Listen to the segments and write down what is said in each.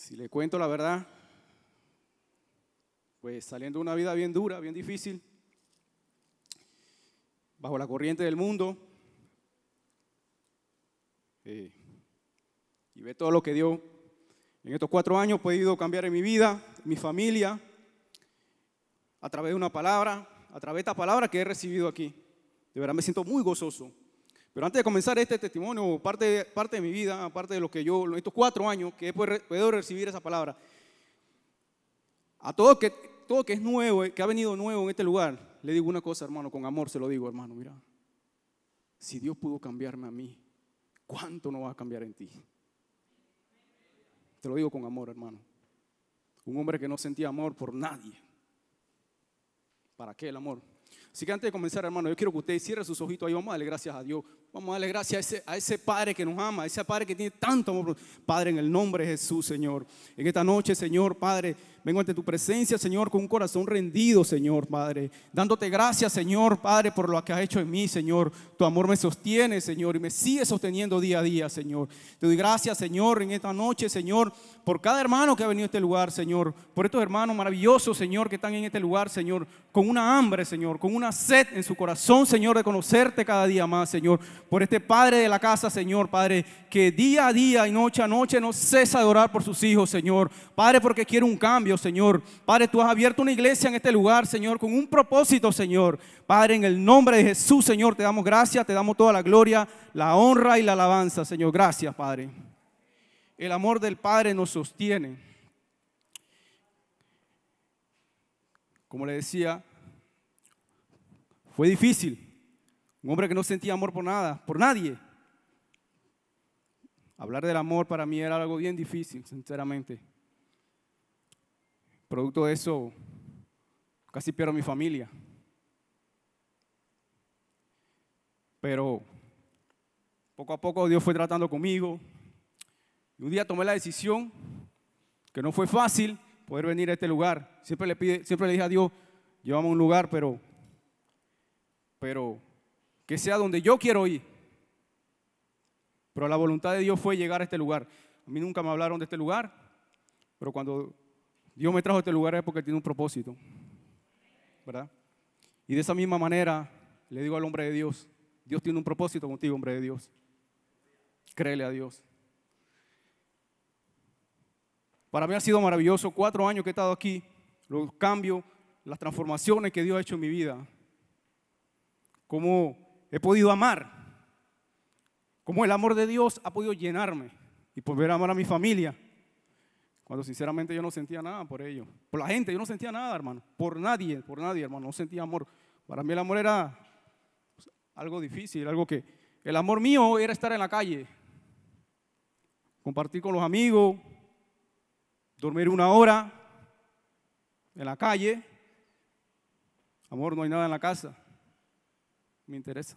Si le cuento la verdad, pues saliendo de una vida bien dura, bien difícil, bajo la corriente del mundo, eh, y ve todo lo que dio. En estos cuatro años he podido cambiar en mi vida, en mi familia, a través de una palabra, a través de esta palabra que he recibido aquí. De verdad me siento muy gozoso. Pero antes de comenzar este testimonio, parte, parte de mi vida, aparte de lo que yo, estos cuatro años que he podido recibir esa palabra, a todo que, todo que es nuevo, que ha venido nuevo en este lugar, le digo una cosa, hermano, con amor se lo digo, hermano, mira, si Dios pudo cambiarme a mí, ¿cuánto no va a cambiar en ti? Te lo digo con amor, hermano. Un hombre que no sentía amor por nadie. ¿Para qué el amor? Así que antes de comenzar, hermano, yo quiero que usted cierre sus ojitos ahí. Vamos a darle gracias a Dios. Vamos a darle gracias a ese, Padre que nos ama, a ese Padre que tiene tanto amor. Padre, en el nombre de Jesús, Señor. En esta noche, Señor, Padre, vengo ante tu presencia, Señor, con un corazón rendido, Señor, Padre. Dándote gracias, Señor, Padre, por lo que has hecho en mí, Señor. Tu amor me sostiene, Señor, y me sigue sosteniendo día a día, Señor. Te doy gracias, Señor, en esta noche, Señor, por cada hermano que ha venido a este lugar, Señor. Por estos hermanos maravillosos, Señor, que están en este lugar, Señor, con una hambre, Señor, con una sed en su corazón, Señor, de conocerte cada día más, Señor. Por este Padre de la casa, Señor, Padre, que día a día y noche a noche no cesa de orar por sus hijos, Señor. Padre, porque quiere un cambio, Señor. Padre, tú has abierto una iglesia en este lugar, Señor, con un propósito, Señor. Padre, en el nombre de Jesús, Señor, te damos gracias, te damos toda la gloria, la honra y la alabanza, Señor. Gracias, Padre. El amor del Padre nos sostiene. Como le decía, fue difícil. Un hombre que no sentía amor por nada, por nadie. Hablar del amor para mí era algo bien difícil, sinceramente. Producto de eso, casi pierdo mi familia. Pero poco a poco Dios fue tratando conmigo. Y un día tomé la decisión, que no fue fácil poder venir a este lugar. Siempre le, siempre le dije a Dios, llévame a un lugar, pero, pero que sea donde yo quiero ir. Pero la voluntad de Dios fue llegar a este lugar. A mí nunca me hablaron de este lugar, pero cuando Dios me trajo a este lugar es porque tiene un propósito. ¿Verdad? Y de esa misma manera le digo al hombre de Dios, Dios tiene un propósito contigo, hombre de Dios. Créele a Dios. Para mí ha sido maravilloso cuatro años que he estado aquí, los cambios, las transformaciones que Dios ha hecho en mi vida. Cómo he podido amar. Cómo el amor de Dios ha podido llenarme y poder amar a mi familia. Cuando sinceramente yo no sentía nada por ello. Por la gente, yo no sentía nada, hermano. Por nadie, por nadie, hermano. No sentía amor. Para mí el amor era pues, algo difícil, algo que... El amor mío era estar en la calle, compartir con los amigos, dormir una hora en la calle. Amor, no hay nada en la casa. Me interesa.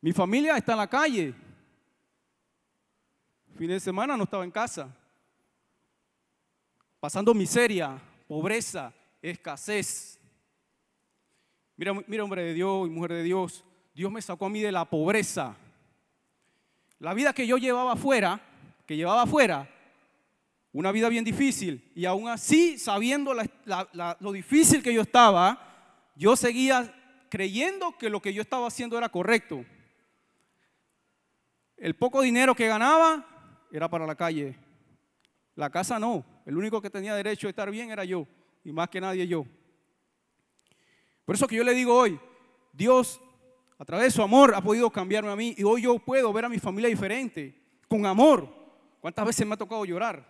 Mi familia está en la calle. Fin de semana no estaba en casa. Pasando miseria, pobreza, escasez. Mira, mira, hombre de Dios y mujer de Dios, Dios me sacó a mí de la pobreza. La vida que yo llevaba afuera, que llevaba afuera, una vida bien difícil. Y aún así, sabiendo lo difícil que yo estaba, yo seguía creyendo que lo que yo estaba haciendo era correcto. El poco dinero que ganaba era para la calle. La casa no. El único que tenía derecho a estar bien era yo. Y más que nadie yo. Por eso que yo le digo hoy, Dios a través de su amor ha podido cambiarme a mí. Y hoy yo puedo ver a mi familia diferente. Con amor. ¿Cuántas veces me ha tocado llorar?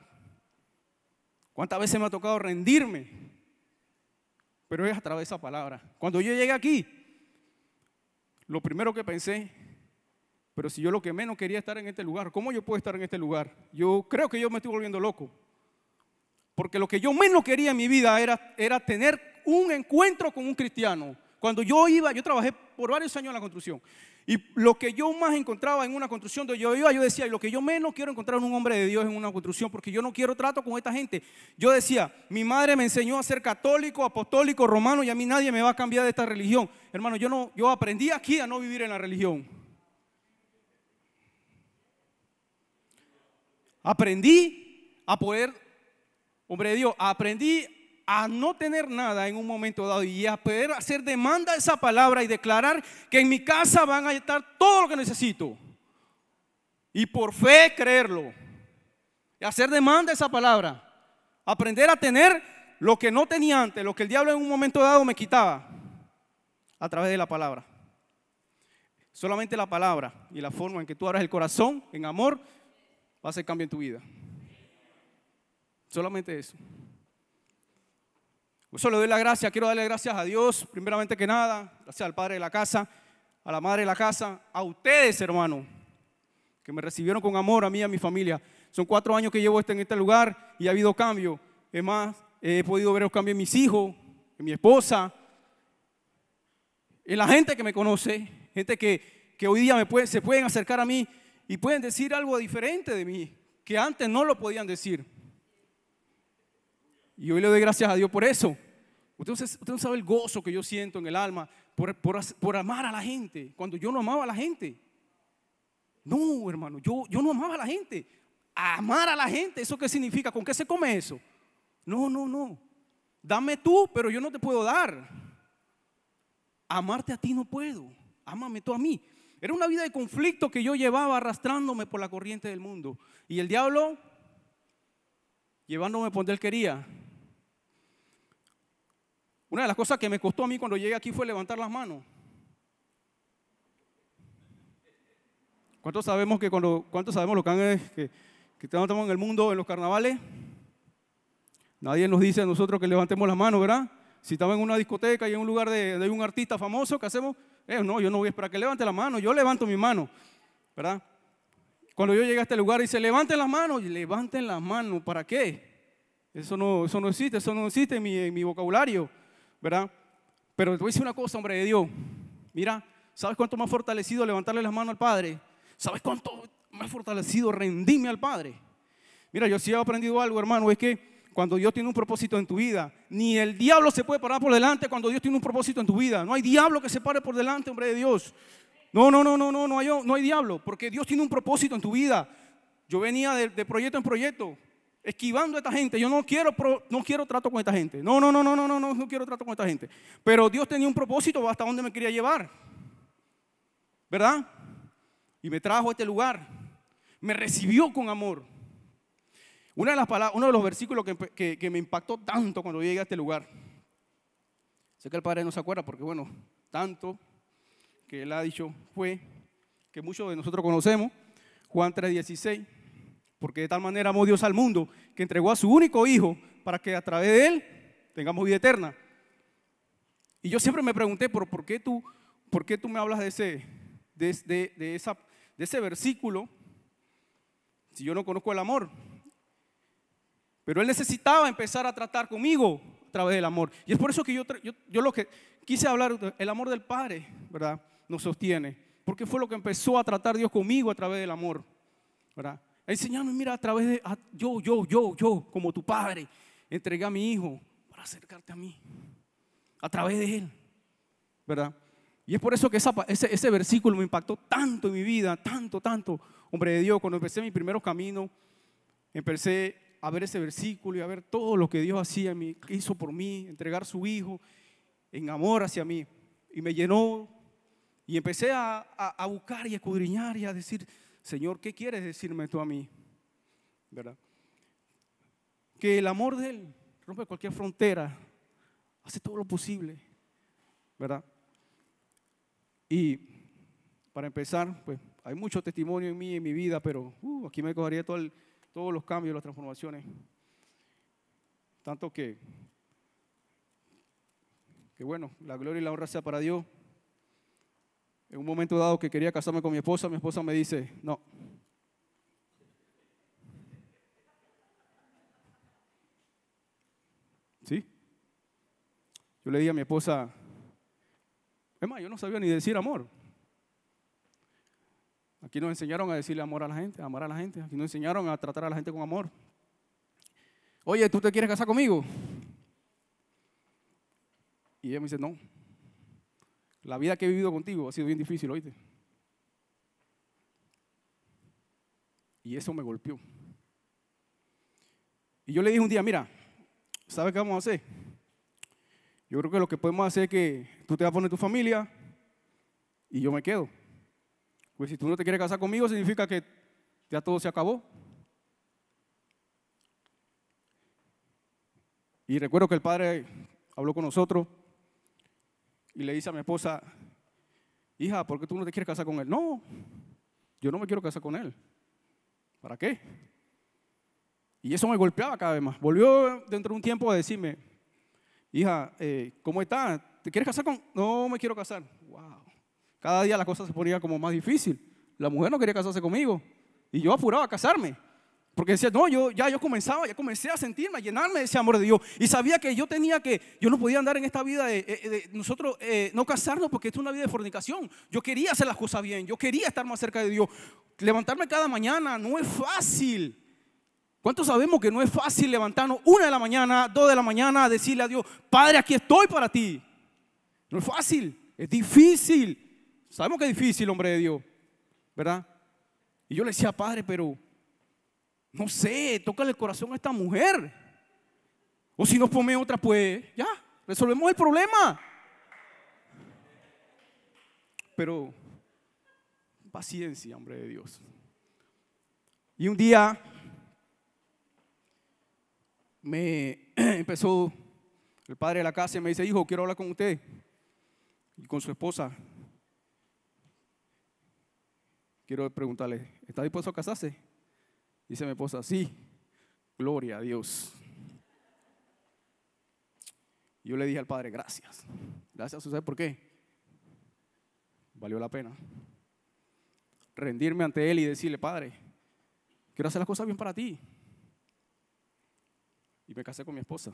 ¿Cuántas veces me ha tocado rendirme? Pero es a través de esa palabra. Cuando yo llegué aquí, lo primero que pensé, pero si yo lo que menos quería estar en este lugar, ¿cómo yo puedo estar en este lugar? Yo creo que yo me estoy volviendo loco. Porque lo que yo menos quería en mi vida era, era tener un encuentro con un cristiano. Cuando yo iba, yo trabajé por varios años en la construcción. Y lo que yo más encontraba en una construcción donde yo iba, yo decía, y lo que yo menos quiero encontrar en un hombre de Dios en una construcción, porque yo no quiero trato con esta gente. Yo decía, mi madre me enseñó a ser católico, apostólico, romano, y a mí nadie me va a cambiar de esta religión. Hermano, yo, no, yo aprendí aquí a no vivir en la religión. Aprendí a poder, hombre de Dios, aprendí a no tener nada en un momento dado y a poder hacer demanda de esa palabra y declarar que en mi casa van a estar todo lo que necesito. Y por fe creerlo. Y hacer demanda de esa palabra. Aprender a tener lo que no tenía antes, lo que el diablo en un momento dado me quitaba a través de la palabra. Solamente la palabra y la forma en que tú abras el corazón en amor va a hacer cambio en tu vida. Solamente eso. Eso le doy la gracia, quiero darle gracias a Dios, primeramente que nada, gracias al Padre de la casa, a la Madre de la casa, a ustedes, hermano, que me recibieron con amor, a mí y a mi familia. Son cuatro años que llevo este, en este lugar y ha habido cambio. Es más, he podido ver los cambios en mis hijos, en mi esposa, en la gente que me conoce, gente que, que hoy día se pueden acercar a mí y pueden decir algo diferente de mí, que antes no lo podían decir. Y hoy le doy gracias a Dios por eso. Usted, no sabe el gozo que yo siento en el alma por, por, amar a la gente, cuando yo no amaba a la gente. No, hermano, yo, yo no amaba a la gente. Amar a la gente, ¿eso qué significa? ¿Con qué se come eso? No, no, no. Dame tú, pero yo no te puedo dar. Amarte a ti no puedo. Ámame tú a mí. Era una vida de conflicto que yo llevaba arrastrándome por la corriente del mundo. Y el diablo llevándome por donde él quería. Una de las cosas que me costó a mí cuando llegué aquí fue levantar las manos. ¿Cuántos sabemos que cuando, cuántos sabemos lo que, que, estamos en el mundo en los carnavales? Nadie nos dice a nosotros que levantemos las manos, ¿verdad? Si estamos en una discoteca y en un lugar de, de un artista famoso, ¿qué hacemos? Eh, no, yo no voy a esperar que levante la mano, yo levanto mi mano, ¿verdad? Cuando yo llegué a este lugar dice, levanten las manos, y levanten las manos, ¿para qué? Eso no, eso no existe, eso no existe en mi, en mi vocabulario. ¿Verdad? Pero te voy a decir una cosa, hombre de Dios. Mira, ¿sabes cuánto me ha fortalecido levantarle las manos al Padre? ¿Sabes cuánto me ha fortalecido rendirme al Padre? Mira, yo sí he aprendido algo, hermano, es que cuando Dios tiene un propósito en tu vida, ni el diablo se puede parar por delante cuando Dios tiene un propósito en tu vida. No hay diablo que se pare por delante, hombre de Dios. No, no, no, no, no, no hay, no hay diablo, porque Dios tiene un propósito en tu vida. Yo venía de proyecto en proyecto esquivando a esta gente. Yo no quiero, no quiero trato con esta gente. No, no, no, no, no, no, no, no quiero trato con esta gente. Pero Dios tenía un propósito hasta dónde me quería llevar. ¿Verdad? Y me trajo a este lugar. Me recibió con amor. Una de las palabras, uno de los versículos que, que me impactó tanto cuando llegué a este lugar. Sé que el Padre no se acuerda porque, bueno, tanto que Él ha dicho fue que muchos de nosotros conocemos. Juan 3:16 porque de tal manera amó Dios al mundo que entregó a su único hijo para que a través de él tengamos vida eterna. Y yo siempre me pregunté, ¿por, por, qué, tú, por qué tú me hablas de ese, de, de, esa, de ese versículo si yo no conozco el amor? Pero él necesitaba empezar a tratar conmigo a través del amor. Y es por eso que yo, yo, yo lo que quise hablar, el amor del Padre, ¿verdad? Nos sostiene. Porque fue lo que empezó a tratar Dios conmigo a través del amor, ¿verdad? Enseñarme, mira, a través de yo, yo, yo, yo, como tu padre, entregué a mi hijo para acercarte a mí, a través de él, ¿verdad? Y es por eso que ese, versículo me impactó tanto en mi vida, tanto, tanto, hombre de Dios, cuando empecé mi primeros caminos, empecé a ver ese versículo y a ver todo lo que Dios hacía, hizo por mí, entregar su hijo en amor hacia mí. Y me llenó y empecé a, a buscar y a escudriñar y a decir, Señor, ¿qué quieres decirme tú a mí? ¿Verdad? Que el amor de Él rompe cualquier frontera, hace todo lo posible, ¿verdad? Y para empezar, pues hay mucho testimonio en mí, en mi vida, pero uh, aquí me cogería todo todos los cambios, las transformaciones. Tanto que, que bueno, la gloria y la honra sea para Dios. En un momento dado que quería casarme con mi esposa, mi esposa me dice, no. ¿Sí? Yo le dije a mi esposa, es más, yo no sabía ni decir amor. Aquí nos enseñaron a decirle amor a la gente, a amar a la gente. Aquí nos enseñaron a tratar a la gente con amor. Oye, ¿tú te quieres casar conmigo? Y ella me dice, no. La vida que he vivido contigo ha sido bien difícil, oíste. Y eso me golpeó. Y yo le dije un día, mira, ¿sabes qué vamos a hacer? Yo creo que lo que podemos hacer es que tú te vas a poner tu familia y yo me quedo. Pues si tú no te quieres casar conmigo, significa que ya todo se acabó. Y recuerdo que el padre habló con nosotros y le dice a mi esposa, hija, ¿por qué tú no te quieres casar con él? No, yo no me quiero casar con él. ¿Para qué? Y eso me golpeaba cada vez más. Volvió dentro de un tiempo a decirme, hija, eh, ¿cómo estás? ¿Te quieres casar con...? No me quiero casar. Wow. Cada día la cosa se ponía como más difícil. La mujer no quería casarse conmigo. Y yo apuraba a casarme. Porque decía, no, yo ya yo comenzaba, ya comencé a sentirme, a llenarme de ese amor de Dios. Y sabía que yo tenía que, yo no podía andar en esta vida de, nosotros eh, no casarnos porque esto es una vida de fornicación. Yo quería hacer las cosas bien, yo quería estar más cerca de Dios. Levantarme cada mañana no es fácil. ¿Cuántos sabemos que no es fácil levantarnos una de la mañana, dos de la mañana, a decirle a Dios, Padre, aquí estoy para ti? No es fácil, es difícil. Sabemos que es difícil, hombre de Dios, ¿verdad? Y yo le decía, Padre, pero no sé, tócale el corazón a esta mujer. O si nos pone otra, pues ya, resolvemos el problema. Pero paciencia, hombre de Dios. Y un día me empezó el padre de la casa y me dice, hijo, quiero hablar con usted y con su esposa. Quiero preguntarle, ¿está dispuesto a casarse? Dice mi esposa, sí, gloria a Dios. Yo le dije al Padre, gracias. Gracias, ¿sabes por qué? Valió la pena. Rendirme ante Él y decirle, Padre, quiero hacer las cosas bien para ti. Y me casé con mi esposa.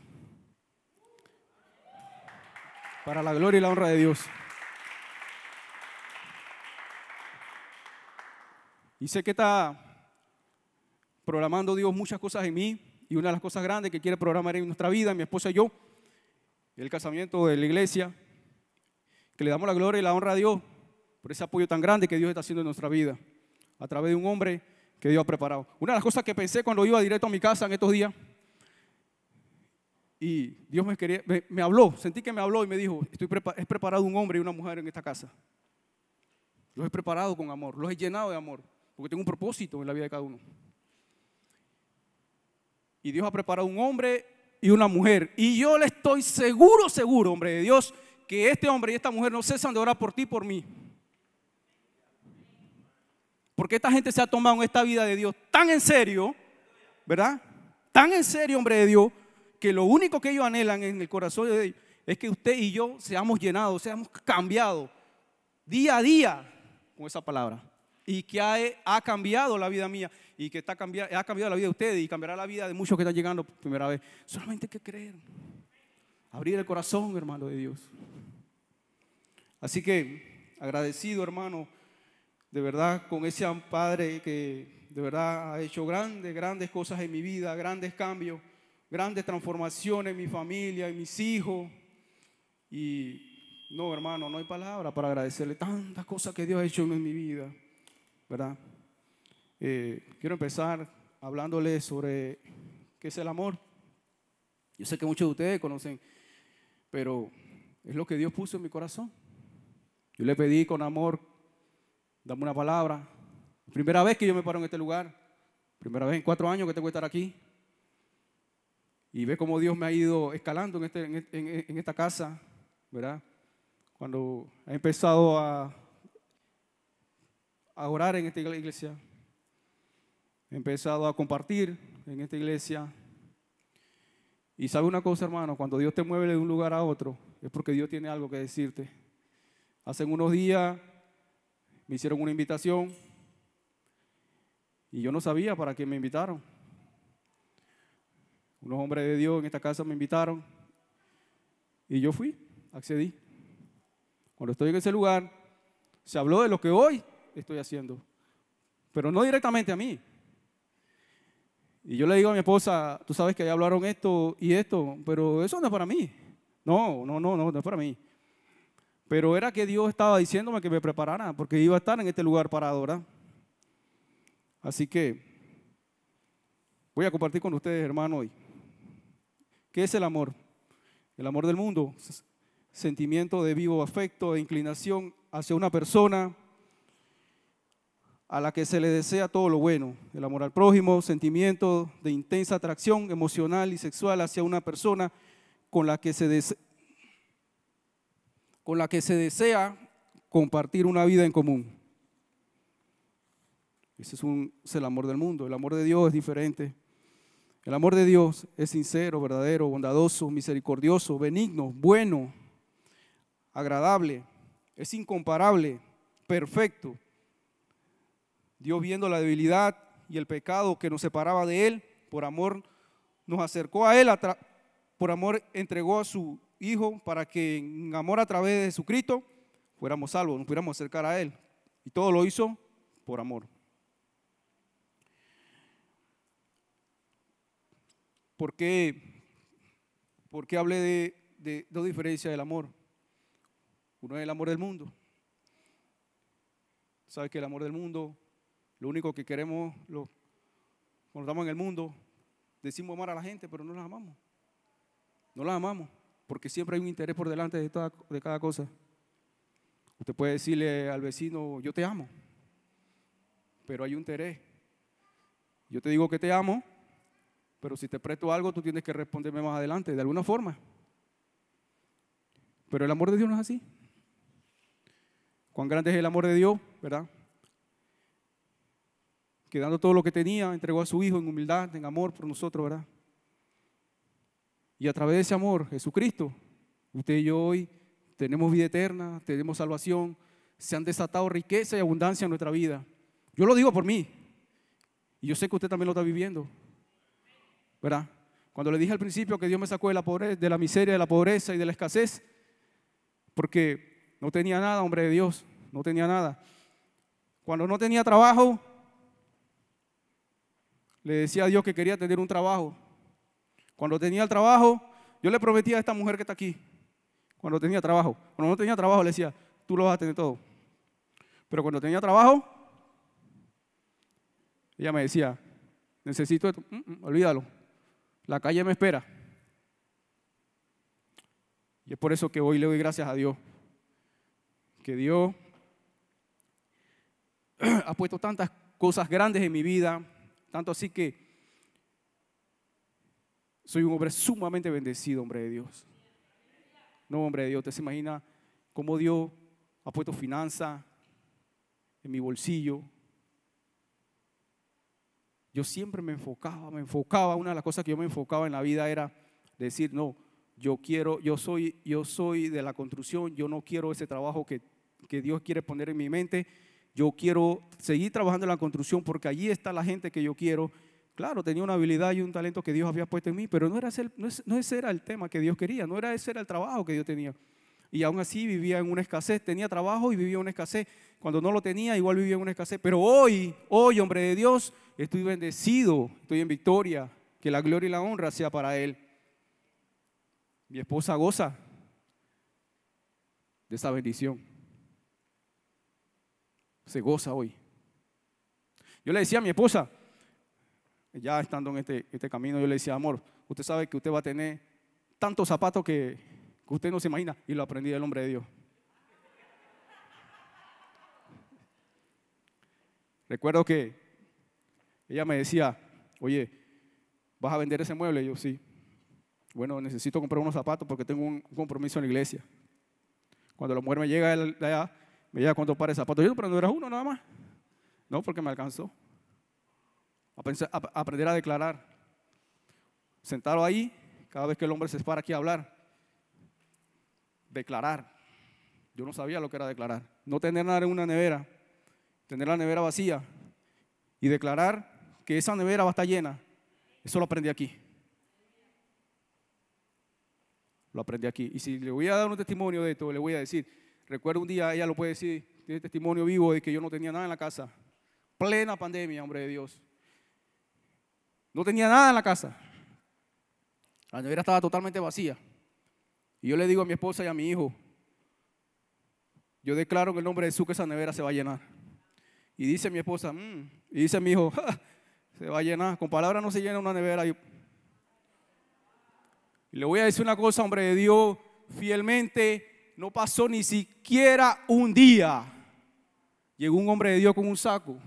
Para la gloria y la honra de Dios. Y sé que está programando Dios muchas cosas en mí y una de las cosas grandes que quiere programar en nuestra vida, mi esposa y yo, el casamiento de la iglesia, que le damos la gloria y la honra a Dios por ese apoyo tan grande que Dios está haciendo en nuestra vida, a través de un hombre que Dios ha preparado. Una de las cosas que pensé cuando iba directo a mi casa en estos días, y Dios me, quería, me, habló, sentí que me habló y me dijo, estoy es preparado un hombre y una mujer en esta casa. Los he preparado con amor, los he llenado de amor, porque tengo un propósito en la vida de cada uno. Y Dios ha preparado un hombre y una mujer. Y yo le estoy seguro, seguro, hombre de Dios, que este hombre y esta mujer no cesan de orar por ti y por mí. Porque esta gente se ha tomado esta vida de Dios tan en serio, ¿verdad? Tan en serio, hombre de Dios, que lo único que ellos anhelan en el corazón de ellos es que usted y yo seamos llenados, seamos cambiados día a día con esa palabra. Y que ha cambiado la vida mía y que está ha cambiado la vida de ustedes y cambiará la vida de muchos que están llegando por primera vez. Solamente hay que creer. Abrir el corazón, hermano de Dios. Así que agradecido, hermano, de verdad, con ese Padre que de verdad ha hecho grandes, grandes cosas en mi vida, grandes cambios, grandes transformaciones en mi familia, en mis hijos. Y no, hermano, no hay palabra para agradecerle tantas cosas que Dios ha hecho en mi vida, ¿verdad? Eh, quiero empezar hablándoles sobre qué es el amor. Yo sé que muchos de ustedes conocen, pero es lo que Dios puso en mi corazón. Yo le pedí con amor, dame una palabra. Primera vez que yo me paro en este lugar, primera vez en cuatro años que tengo que estar aquí. Y ve cómo Dios me ha ido escalando en, este, esta casa, ¿verdad? Cuando he empezado a orar en esta iglesia, he empezado a compartir en esta iglesia. Y sabe una cosa, hermano, cuando Dios te mueve de un lugar a otro, es porque Dios tiene algo que decirte. Hace unos días me hicieron una invitación y yo no sabía para qué me invitaron. Unos hombres de Dios en esta casa me invitaron y yo fui, accedí. Cuando estoy en ese lugar, se habló de lo que hoy estoy haciendo, pero no directamente a mí, y yo le digo a mi esposa, tú sabes que ya hablaron esto y esto, pero eso no es para mí. No, no, no, no, no es para mí. Pero era que Dios estaba diciéndome que me preparara, porque iba a estar en este lugar parado, ¿verdad? Así que voy a compartir con ustedes, hermano, hoy. ¿Qué es el amor? El amor del mundo, sentimiento de vivo afecto, de inclinación hacia una persona a la que se le desea todo lo bueno. El amor al prójimo, sentimiento de intensa atracción emocional y sexual hacia una persona con la que se, desea, con la que se desea compartir una vida en común. Ese es, un, es el amor del mundo. El amor de Dios es diferente. El amor de Dios es sincero, verdadero, bondadoso, misericordioso, benigno, bueno, agradable, es incomparable, perfecto. Dios viendo la debilidad y el pecado que nos separaba de Él, por amor nos acercó a Él, por amor entregó a su Hijo para que en amor a través de Jesucristo fuéramos salvos, nos pudiéramos acercar a Él. Y todo lo hizo por amor. ¿Por qué, por qué hablé de, de dos diferencias del amor? Uno es el amor del mundo. ¿Sabes que el amor del mundo, lo único que queremos, lo, cuando estamos en el mundo, decimos amar a la gente, pero no las amamos. No las amamos, porque siempre hay un interés por delante de, toda, de cada cosa. Usted puede decirle al vecino, yo te amo, pero hay un interés. Yo te digo que te amo, pero si te presto algo, tú tienes que responderme más adelante, de alguna forma. Pero el amor de Dios no es así. Cuán grande es el amor de Dios, ¿verdad? Que dando todo lo que tenía, entregó a su Hijo en humildad, en amor por nosotros, ¿verdad? Y a través de ese amor, Jesucristo, usted y yo hoy tenemos vida eterna, tenemos salvación, se han desatado riqueza y abundancia en nuestra vida. Yo lo digo por mí. Y yo sé que usted también lo está viviendo. ¿verdad? Cuando le dije al principio que Dios me sacó de la pobreza, de la miseria, de la pobreza y de la escasez, porque no tenía nada, hombre de Dios, no tenía nada. Cuando no tenía trabajo, le decía a Dios que quería tener un trabajo. Cuando tenía el trabajo, yo le prometía a esta mujer que está aquí, cuando tenía trabajo. Cuando no tenía trabajo, le decía, tú lo vas a tener todo. Pero cuando tenía trabajo, ella me decía, necesito esto, mm, mm, olvídalo, la calle me espera. Y es por eso que hoy le doy gracias a Dios. Que Dios ha puesto tantas cosas grandes en mi vida, tanto así que soy un hombre sumamente bendecido, hombre de Dios. No, hombre de Dios, ¿te se imagina cómo Dios ha puesto finanza en mi bolsillo? yo siempre me enfocaba, me enfocaba, una de las cosas que yo me enfocaba en la vida era decir, no, yo quiero, yo soy, yo soy de la construcción, yo no quiero ese trabajo que, que Dios quiere poner en mi mente, yo quiero seguir trabajando en la construcción porque allí está la gente que yo quiero. Claro, tenía una habilidad y un talento que Dios había puesto en mí, pero no, era ese, ese era el tema que Dios quería, no era ese era el trabajo que Dios tenía. Y aún así vivía en una escasez, tenía trabajo y vivía en una escasez. Cuando no lo tenía, igual vivía en una escasez. Pero hoy, hoy, hombre de Dios, estoy bendecido, estoy en victoria, que la gloria y la honra sea para Él. Mi esposa goza de esa bendición. Se goza hoy. Yo le decía a mi esposa, ya estando en este, este camino, yo le decía, amor, usted sabe que usted va a tener tantos zapatos que, que usted no se imagina, y lo aprendí del hombre de Dios. Recuerdo que ella me decía, oye, ¿vas a vender ese mueble? Y yo, sí. Bueno, necesito comprar unos zapatos porque tengo un compromiso en la iglesia. Cuando la mujer me llega allá, llega cuántos pares de zapatos. Yo, pero no era uno nada más. No, porque me alcanzó. A, aprender a declarar. Sentado ahí, cada vez que el hombre se para aquí a hablar. Declarar. Yo no sabía lo que era declarar. No tener nada en una nevera. Tener la nevera vacía. Y declarar que esa nevera va a estar llena. Eso lo aprendí aquí. Lo aprendí aquí. Y si le voy a dar un testimonio de esto, le voy a decir, recuerdo un día, ella lo puede decir, tiene testimonio vivo de que yo no tenía nada en la casa. Plena pandemia, hombre de Dios. No tenía nada en la casa. La nevera estaba totalmente vacía. Y yo le digo a mi esposa y a mi hijo, yo declaro en el nombre de Jesús que esa nevera se va a llenar. Y dice mi esposa, mm", y dice mi hijo, se va a llenar. Con palabras no se llena una nevera. Y, Y le voy a decir una cosa, hombre de Dios, fielmente, no pasó ni siquiera un día. Llegó un hombre de Dios con un saco.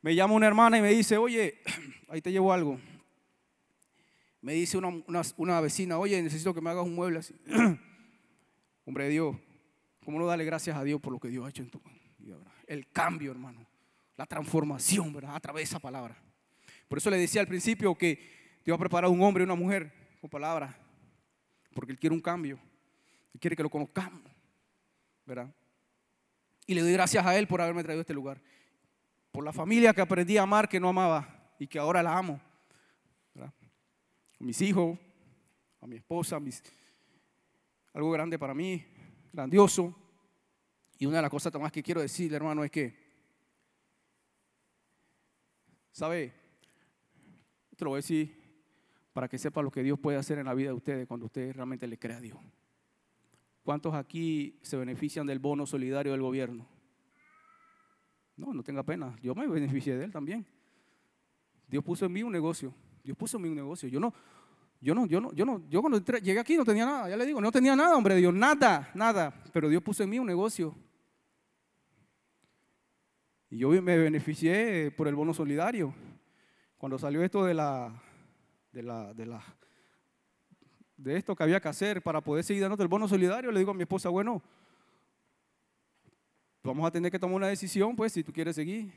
Me llama una hermana y me dice, oye, ahí te llevo algo. Me dice una, vecina, oye, necesito que me hagas un mueble así. hombre de Dios, ¿cómo no darle gracias a Dios por lo que Dios ha hecho en tu vida? El cambio, hermano. La transformación, ¿verdad? A través de esa palabra. Por eso le decía al principio que Dios ha preparado un hombre y una mujer con palabra, porque Él quiere un cambio. Quiere que lo conozcamos, ¿verdad? Y le doy gracias a Él por haberme traído a este lugar. Por la familia que aprendí a amar, que no amaba y que ahora la amo. A mis hijos, a mi esposa, algo grande para mí, grandioso. Y una de las cosas más que quiero decirle, hermano, es que, ¿sabe? Te lo voy a decir para que sepa lo que Dios puede hacer en la vida de ustedes cuando usted realmente le crea a Dios. ¿Cuántos aquí se benefician del bono solidario del gobierno? No, no tenga pena. Yo me beneficié de él también. Dios puso en mí un negocio. Dios puso en mí un negocio. Yo no, yo no, yo no, yo no, yo cuando llegué aquí no tenía nada. Ya le digo, no tenía nada, hombre Dios, nada, nada. Pero Dios puso en mí un negocio. Y yo me beneficié por el bono solidario. Cuando salió esto de la de, la, de, la, de esto que había que hacer para poder seguir dando el bono solidario, le digo a mi esposa, bueno, vamos a tener que tomar una decisión, pues, si tú quieres seguir,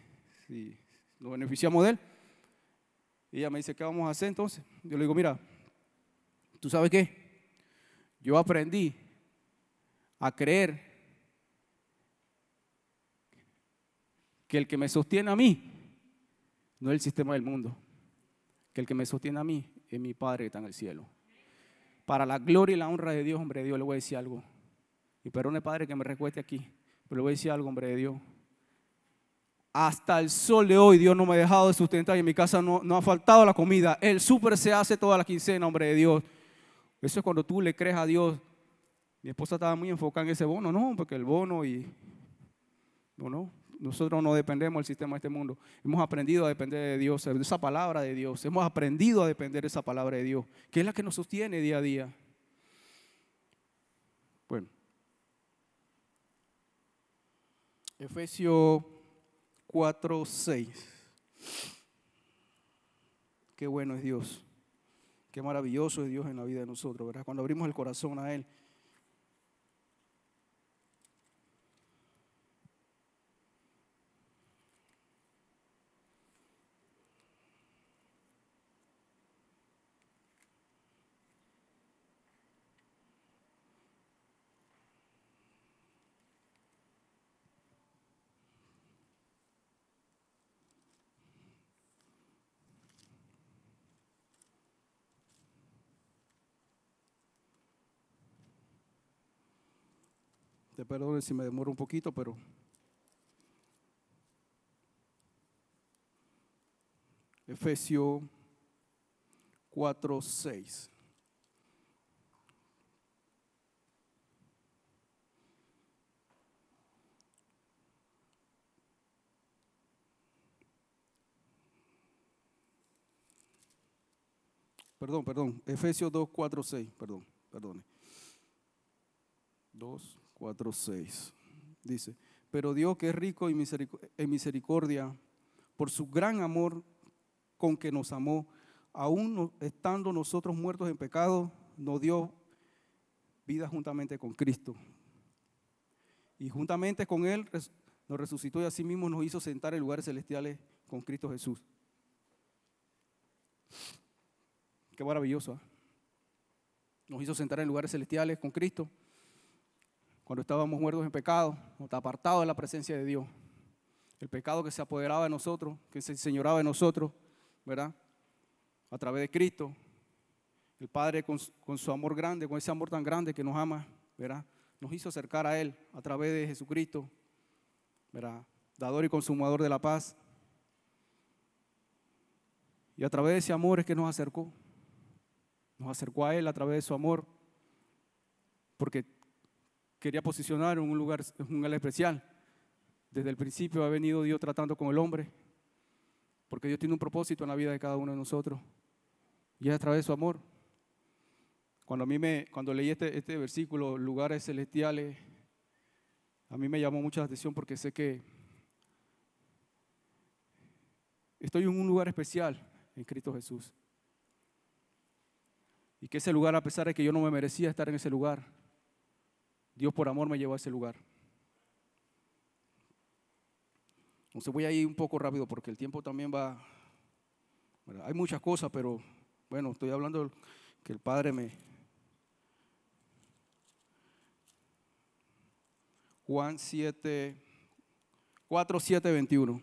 si nos beneficiamos de él. Ella me dice, ¿qué vamos a hacer entonces? Yo le digo, mira, ¿tú sabes qué? Yo aprendí a creer que el que me sostiene a mí no es el sistema del mundo que el que me sostiene a mí es mi Padre que está en el cielo. Para la gloria y la honra de Dios, hombre de Dios, le voy a decir algo. Y perdone, Padre, que me recueste aquí, pero le voy a decir algo, hombre de Dios. Hasta el sol de hoy Dios no me ha dejado de sustentar y en mi casa no, no ha faltado la comida. El súper se hace toda la quincena, hombre de Dios. Eso es cuando tú le crees a Dios. Mi esposa estaba muy enfocada en ese bono, no, porque el bono y... No, no, nosotros no dependemos del sistema de este mundo. Hemos aprendido a depender de Dios, de esa palabra de Dios. Hemos aprendido a depender de esa palabra de Dios, que es la que nos sostiene día a día. Bueno. Efesios 4, 6. Qué bueno es Dios. Qué maravilloso es Dios en la vida de nosotros, ¿verdad? Cuando abrimos el corazón a Él. Perdón si me demoro un poquito, pero Efesios 4, 6. Perdón, perdón. Efesios 2, 4, 6. Perdón, perdone. 2, 4, 6. Dice, pero Dios que es rico en misericordia, por su gran amor con que nos amó, aún estando nosotros muertos en pecado, nos dio vida juntamente con Cristo. Y juntamente con Él nos resucitó y así mismo nos hizo sentar en lugares celestiales con Cristo Jesús. Qué maravilloso. ¿eh? Nos hizo sentar en lugares celestiales con Cristo cuando estábamos muertos en pecado, nos apartado de la presencia de Dios. El pecado que se apoderaba de nosotros, que se enseñoraba de nosotros, ¿verdad? A través de Cristo. El Padre con, su amor grande, con ese amor tan grande que nos ama, ¿verdad? Nos hizo acercar a Él a través de Jesucristo, ¿verdad? Dador y consumador de la paz. Y a través de ese amor es que nos acercó. Nos acercó a Él a través de su amor. Porque quería posicionar en un lugar, un lugar especial. Desde el principio ha venido Dios tratando con el hombre, porque Dios tiene un propósito en la vida de cada uno de nosotros, y es a través de su amor. Cuando a mí me, cuando leí este, este versículo, lugares celestiales, a mí me llamó mucha atención porque sé que estoy en un lugar especial en Cristo Jesús. Y que ese lugar, a pesar de que yo no me merecía estar en ese lugar, Dios por amor me llevó a ese lugar. Entonces voy a ir un poco rápido porque el tiempo también va. Hay muchas cosas, pero bueno, estoy hablando que el Padre me. Juan 7, 4, 7, 21.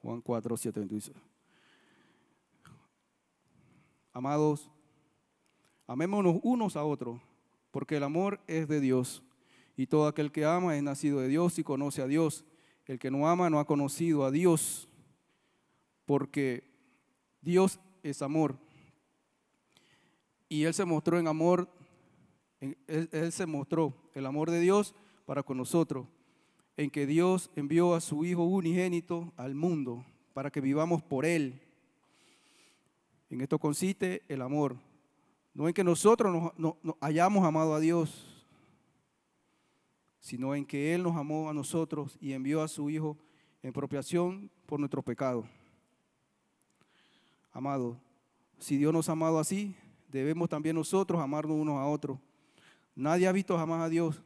Juan 4, 7, 21. Amados, amémonos unos a otros, porque el amor es de Dios. Y todo aquel que ama es nacido de Dios y conoce a Dios. El que no ama no ha conocido a Dios, porque Dios es amor. Y Él se mostró en amor, él, se mostró el amor de Dios para con nosotros, en que Dios envió a su Hijo unigénito al mundo para que vivamos por Él. En esto consiste el amor. No en que nosotros nos hayamos amado a Dios, sino en que Él nos amó a nosotros y envió a su Hijo en propiación por nuestro pecado. Amado, si Dios nos ha amado así, debemos también nosotros amarnos unos a otros. Nadie ha visto jamás a Dios.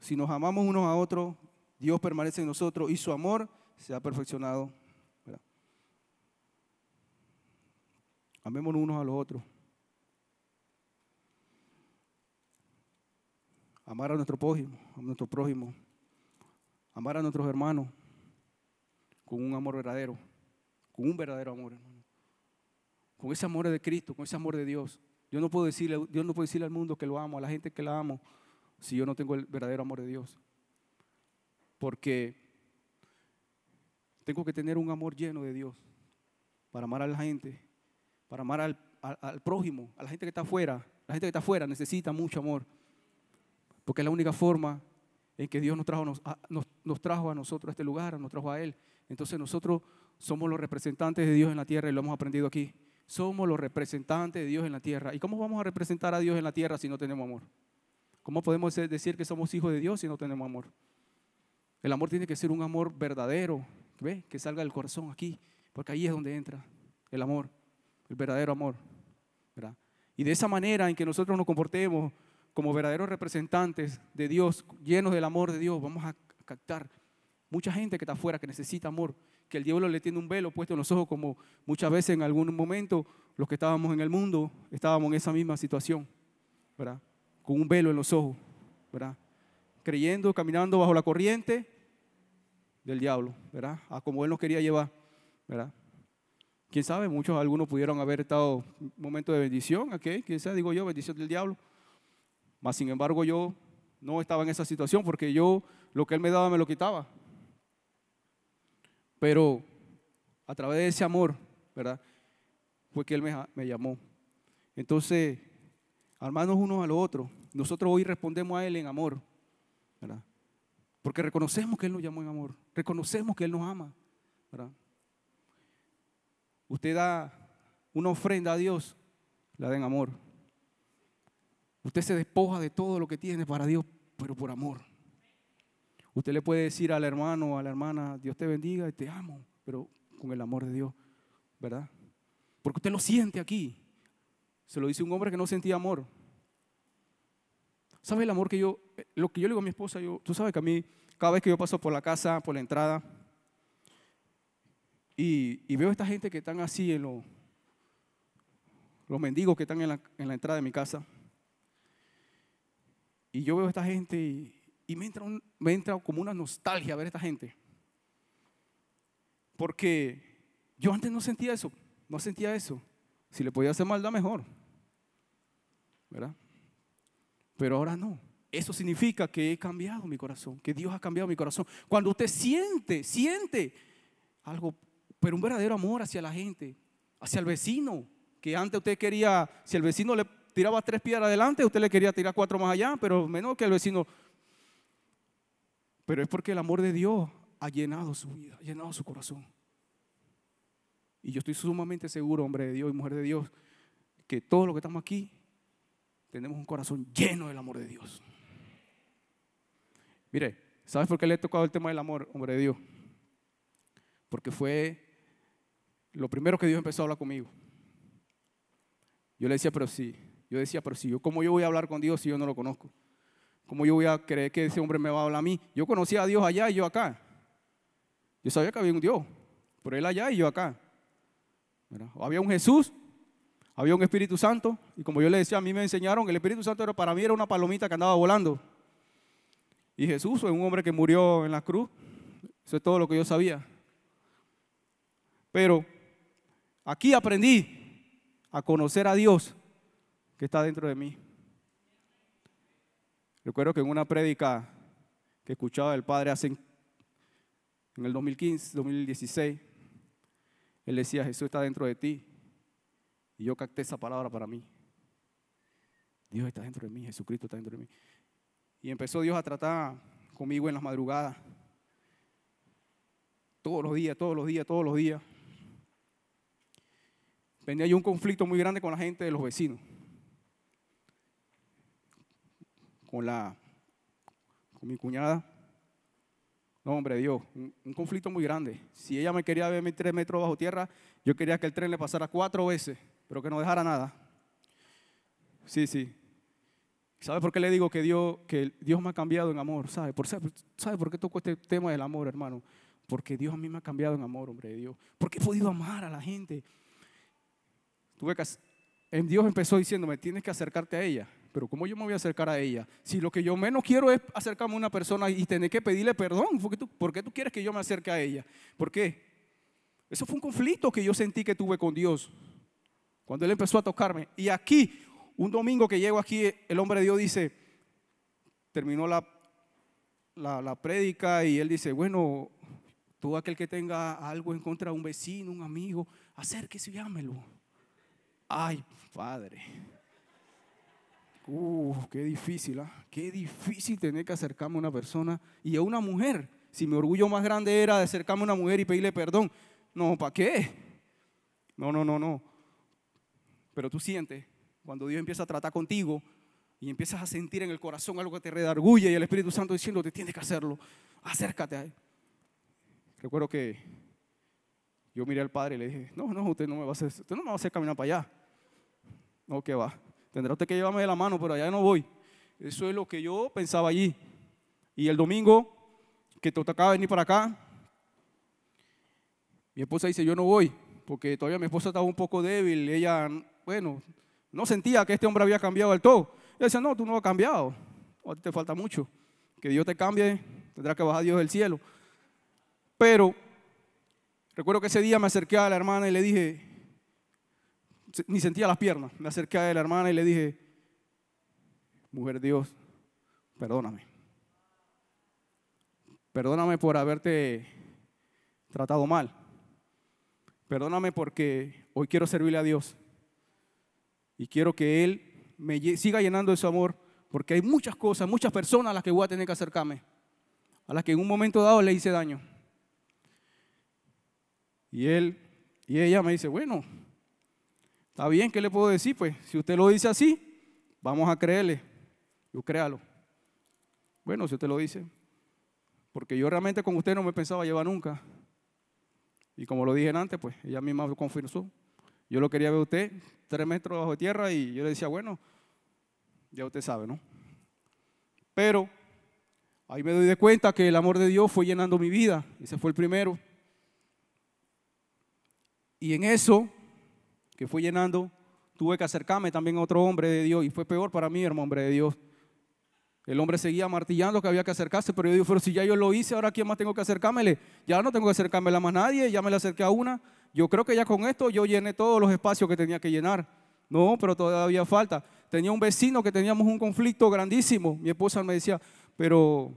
Si nos amamos unos a otros, Dios permanece en nosotros y su amor se ha perfeccionado. Amémonos unos a los otros. Amar a nuestro prójimo, a nuestro prójimo, amar a nuestros hermanos con un amor verdadero, con un verdadero amor, hermano. Con ese amor de Cristo, con ese amor de Dios. Yo no puedo decirle, Dios no puede decirle al mundo que lo amo, a la gente que la amo, si yo no tengo el verdadero amor de Dios. Porque tengo que tener un amor lleno de Dios para amar a la gente, para amar al, al prójimo, a la gente que está afuera. La gente que está afuera necesita mucho amor. Porque es la única forma en que Dios nos trajo, nos, trajo a nosotros a este lugar, nos trajo a Él. Entonces nosotros somos los representantes de Dios en la tierra y lo hemos aprendido aquí. Somos los representantes de Dios en la tierra. ¿Y cómo vamos a representar a Dios en la tierra si no tenemos amor? ¿Cómo podemos decir que somos hijos de Dios si no tenemos amor? El amor tiene que ser un amor verdadero, ¿ve? que salga del corazón aquí, porque ahí es donde entra el amor, el verdadero amor. Y de esa manera en que nosotros nos comportemos, como verdaderos representantes de Dios, llenos del amor de Dios, vamos a captar mucha gente que está afuera, que necesita amor, que el diablo le tiene un velo puesto en los ojos, como muchas veces en algún momento los que estábamos en el mundo estábamos en esa misma situación, ¿verdad? Con un velo en los ojos, ¿verdad? Creyendo, caminando bajo la corriente del diablo, ¿verdad? A como él nos quería llevar, ¿verdad? Quién sabe, muchos, algunos pudieron haber estado en un momento de bendición, ¿ok? Quién sabe, digo yo, bendición del diablo mas, sin embargo, yo no estaba en esa situación porque yo lo que Él me daba me lo quitaba. Pero a través de ese amor, ¿verdad? Fue que Él me, llamó. Entonces, armarnos unos a los otros. Nosotros hoy respondemos a Él en amor, ¿verdad? Porque reconocemos que Él nos llamó en amor. Reconocemos que Él nos ama, ¿verdad? Usted da una ofrenda a Dios, la da en amor. Usted se despoja de todo lo que tiene para Dios, pero por amor. Usted le puede decir al hermano o a la hermana, Dios te bendiga y te amo, pero con el amor de Dios, ¿verdad? Porque usted lo siente aquí. Se lo dice un hombre que no sentía amor. ¿Sabe el amor que yo, lo que yo le digo a mi esposa? Yo, tú sabes que a mí, cada vez que yo paso por la casa, por la entrada, y, veo a esta gente que están así en los, los mendigos que están en la entrada de mi casa, y yo veo a esta gente y, me, entra me entra como una nostalgia ver a esta gente. Porque yo antes no sentía eso, no sentía eso. Si le podía hacer maldad, mejor. ¿Verdad? Pero ahora no. Eso significa que he cambiado mi corazón, que Dios ha cambiado mi corazón. Cuando usted siente, siente algo, pero un verdadero amor hacia la gente, hacia el vecino, que antes usted quería, si el vecino le tiraba tres piedras adelante, usted le quería tirar cuatro más allá, pero menos que el vecino. Pero es porque el amor de Dios ha llenado su vida, ha llenado su corazón. Y yo estoy sumamente seguro, hombre de Dios y mujer de Dios, que todos los que estamos aquí tenemos un corazón lleno del amor de Dios. Mire, ¿sabes por qué le he tocado el tema del amor, hombre de Dios? Porque fue lo primero que Dios empezó a hablar conmigo. Yo le decía, pero sí, yo decía, pero sí, yo, ¿cómo yo voy a hablar con Dios si yo no lo conozco? ¿Cómo yo voy a creer que ese hombre me va a hablar a mí? Yo conocía a Dios allá y yo acá. Yo sabía que había un Dios, pero él allá y yo acá. Había un Jesús, había un Espíritu Santo, y como yo le decía, a mí me enseñaron, el Espíritu Santo era, para mí era una palomita que andaba volando. Y Jesús fue un hombre que murió en la cruz. Eso es todo lo que yo sabía. Pero aquí aprendí a conocer a Dios que está dentro de mí. Recuerdo que en una prédica que escuchaba el Padre hace en el 2015, 2016, él decía, Jesús está dentro de ti. Y yo capté esa palabra para mí. Dios está dentro de mí, Jesucristo está dentro de mí. Y empezó Dios a tratar conmigo en las madrugadas. Todos los días, todos los días, todos los días. Venía yo un conflicto muy grande con la gente de los vecinos. Con la con mi cuñada. No, hombre, Dios, un, conflicto muy grande. Si ella me quería ver tres metros bajo tierra, yo quería que el tren le pasara cuatro veces, pero que no dejara nada. Sí, sí. ¿Sabe por qué le digo que Dios, que Dios me ha cambiado en amor? ¿Sabe por, ¿Sabe por qué toco este tema del amor, hermano? Porque Dios a mí me ha cambiado en amor, hombre de Dios. Porque he podido amar a la gente. Tuve que, Dios empezó diciéndome, tienes que acercarte a ella. Pero ¿cómo yo me voy a acercar a ella? Si lo que yo menos quiero es acercarme a una persona y tener que pedirle perdón, ¿por qué tú, ¿por qué tú quieres que yo me acerque a ella? ¿Por qué? Eso fue un conflicto que yo sentí que tuve con Dios cuando Él empezó a tocarme. Y aquí, un domingo que llego aquí, el hombre de Dios dice, terminó la, la, la prédica y Él dice, bueno, todo aquel que tenga algo en contra de un vecino, un amigo, acérquese y llámelo. Ay, Padre. Uh, qué difícil, ¿ah? Qué difícil tener que acercarme a una persona y a una mujer. Si mi orgullo más grande era de acercarme a una mujer y pedirle perdón. No, ¿para qué? No, no, no, no. Pero tú sientes, cuando Dios empieza a tratar contigo y empiezas a sentir en el corazón algo que te redarguye y el Espíritu Santo diciendo, te tienes que hacerlo, acércate. Recuerdo que yo miré al Padre y le dije, no, no, usted no me va a hacer, usted no me va a hacer caminar para allá. No, que va. Tendrá usted que llevarme de la mano, pero allá no voy. Eso es lo que yo pensaba allí. Y el domingo que te tocaba venir para acá, mi esposa dice, yo no voy, porque todavía mi esposa estaba un poco débil. Ella, bueno, no sentía que este hombre había cambiado del todo. Ella decía, no, tú no has cambiado, a ti te falta mucho. Que Dios te cambie, tendrá que bajar Dios del cielo. Pero recuerdo que ese día me acerqué a la hermana y le dije, ni sentía las piernas. Me acerqué a la hermana y le dije, mujer Dios, perdóname. Perdóname por haberte tratado mal. Perdóname porque hoy quiero servirle a Dios. Y quiero que Él me siga llenando de su amor, porque hay muchas cosas, muchas personas a las que voy a tener que acercarme, a las que en un momento dado le hice daño. Y él y ella me dice, bueno, Está bien, ¿qué le puedo decir? Pues si usted lo dice así, vamos a creerle. Yo créalo. Bueno, si usted lo dice. Porque yo realmente con usted no me pensaba llevar nunca. Y como lo dije antes, pues ella misma lo confirmó. Yo lo quería ver usted tres metros bajo tierra y yo le decía, bueno, ya usted sabe, ¿no? Pero ahí me doy de cuenta que el amor de Dios fue llenando mi vida. Ese fue el primero. Y en eso que fui llenando, tuve que acercarme también a otro hombre de Dios y fue peor para mí, hermano, hombre de Dios. El hombre seguía martillando que había que acercarse, pero yo digo, pero si ya yo lo hice, ahora quién más tengo que acercármele? Ya no tengo que acercarme a más nadie, ya me le acerqué a una. Yo creo que ya con esto yo llené todos los espacios que tenía que llenar. No, pero todavía falta. Tenía un vecino que teníamos un conflicto grandísimo. Mi esposa me decía, pero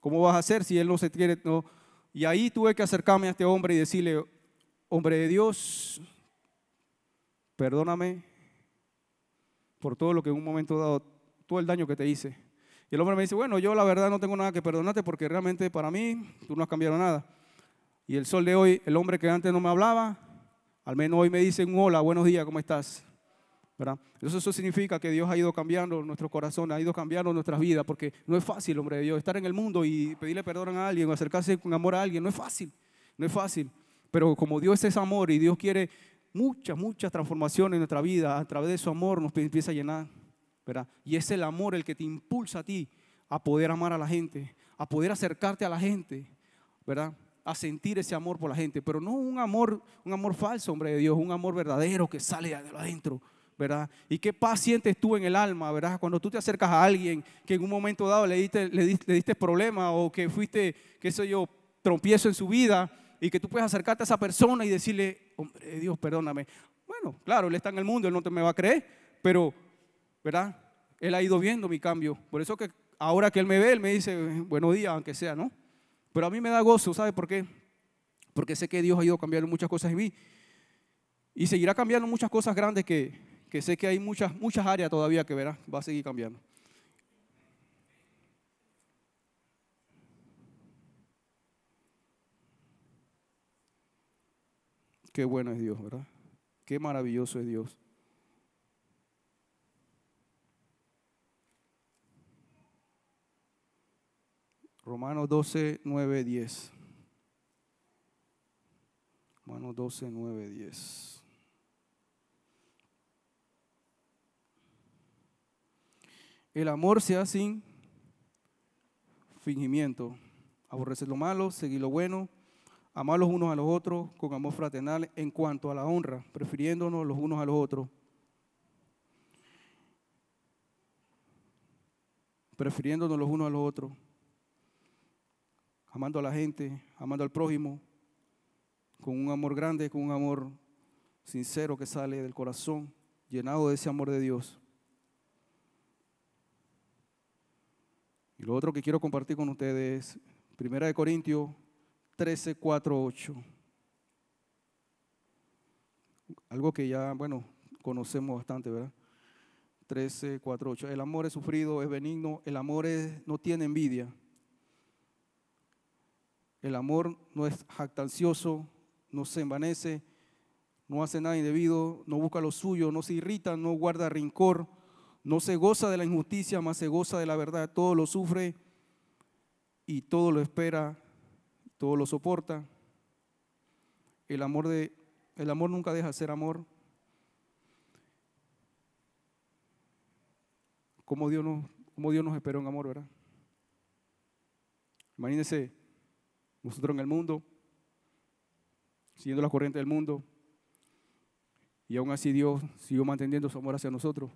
¿cómo vas a hacer si él no se quiere? No. Y ahí tuve que acercarme a este hombre y decirle, hombre de Dios, perdóname por todo lo que en un momento dado, todo el daño que te hice. Y el hombre me dice, bueno, yo la verdad no tengo nada que perdonarte porque realmente para mí tú no has cambiado nada. Y el sol de hoy, el hombre que antes no me hablaba, Al menos hoy me dicen hola, buenos días, ¿cómo estás? ¿verdad? Entonces eso significa que Dios ha ido cambiando nuestro corazón, ha ido cambiando nuestras vidas, porque no es fácil, hombre de Dios, estar en el mundo y pedirle perdón a alguien o acercarse con amor a alguien, no es fácil, no es fácil. Pero como Dios es amor y Dios quiere muchas, muchas transformaciones en nuestra vida, a través de su amor nos empieza a llenar, ¿verdad? Y es el amor el que te impulsa a ti a poder amar a la gente, a poder acercarte a la gente, ¿verdad? A sentir ese amor por la gente, pero no un amor, un amor falso, hombre de Dios, un amor verdadero que sale de adentro, ¿verdad? Y qué paz sientes tú en el alma, ¿verdad? Cuando tú te acercas a alguien que en un momento dado le diste, le diste, le diste problema o que fuiste, qué sé yo, trompiezo en su vida y que tú puedes acercarte a esa persona y decirle, hombre, Dios, perdóname. Bueno, claro, él está en el mundo, él no te me va a creer, pero, ¿verdad? Él ha ido viendo mi cambio. Por eso que ahora que él me ve, él me dice, buenos días, aunque sea, ¿no? Pero a mí me da gozo, ¿sabe por qué? Porque sé que Dios ha ido cambiando muchas cosas en mí. Y seguirá cambiando muchas cosas grandes que, que sé que hay muchas, muchas áreas todavía que verá, va a seguir cambiando. Qué bueno es Dios, ¿verdad? Qué maravilloso es Dios. Romanos 12, 9, 10. Romanos 12, 9, 10. El amor se sin fingimiento. Aborrecer lo malo, seguir lo bueno, amar los unos a los otros con amor fraternal en cuanto a la honra, prefiriéndonos los unos a los otros. Prefiriéndonos los unos a los otros. Amando a la gente, amando al prójimo, con un amor grande, con un amor sincero que sale del corazón, llenado de ese amor de Dios. Y lo otro que quiero compartir con ustedes es Primera de Corintios 13, 4, 8. Algo que ya, bueno, conocemos bastante, ¿verdad? 13, 4, 8. El amor es sufrido, es benigno, el amor no tiene envidia. El amor no es jactancioso, no se envanece, no hace nada indebido, no busca lo suyo, no se irrita, no guarda rincor, no se goza de la injusticia, más se goza de la verdad. Todo lo sufre y todo lo espera todo lo soporta. El amor, de, el amor nunca deja de ser amor. Como Dios, nos, Dios nos esperó en amor, ¿verdad? Imagínense, nosotros en el mundo, siguiendo la corriente del mundo, y aún así Dios siguió manteniendo su amor hacia nosotros.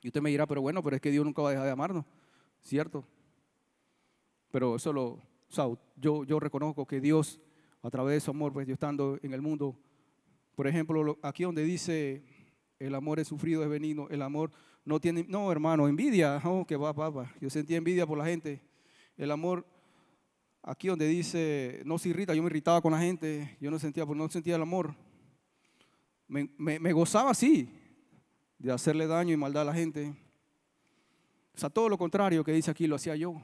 Y usted me dirá, pero bueno, pero es que Dios nunca va a dejar de amarnos, ¿cierto? Pero eso lo, o yo, reconozco que Dios, a través de su amor, pues estando en el mundo, por ejemplo, aquí donde dice el amor es sufrido, es benigno, el amor no tiene, no hermano, envidia, oh, que va, va. Yo sentía envidia por la gente. El amor, aquí donde dice no se irrita, yo me irritaba con la gente, yo no sentía, pues no sentía el amor. Me, me gozaba así, de hacerle daño y maldad a la gente. O sea, todo lo contrario que dice aquí lo hacía yo.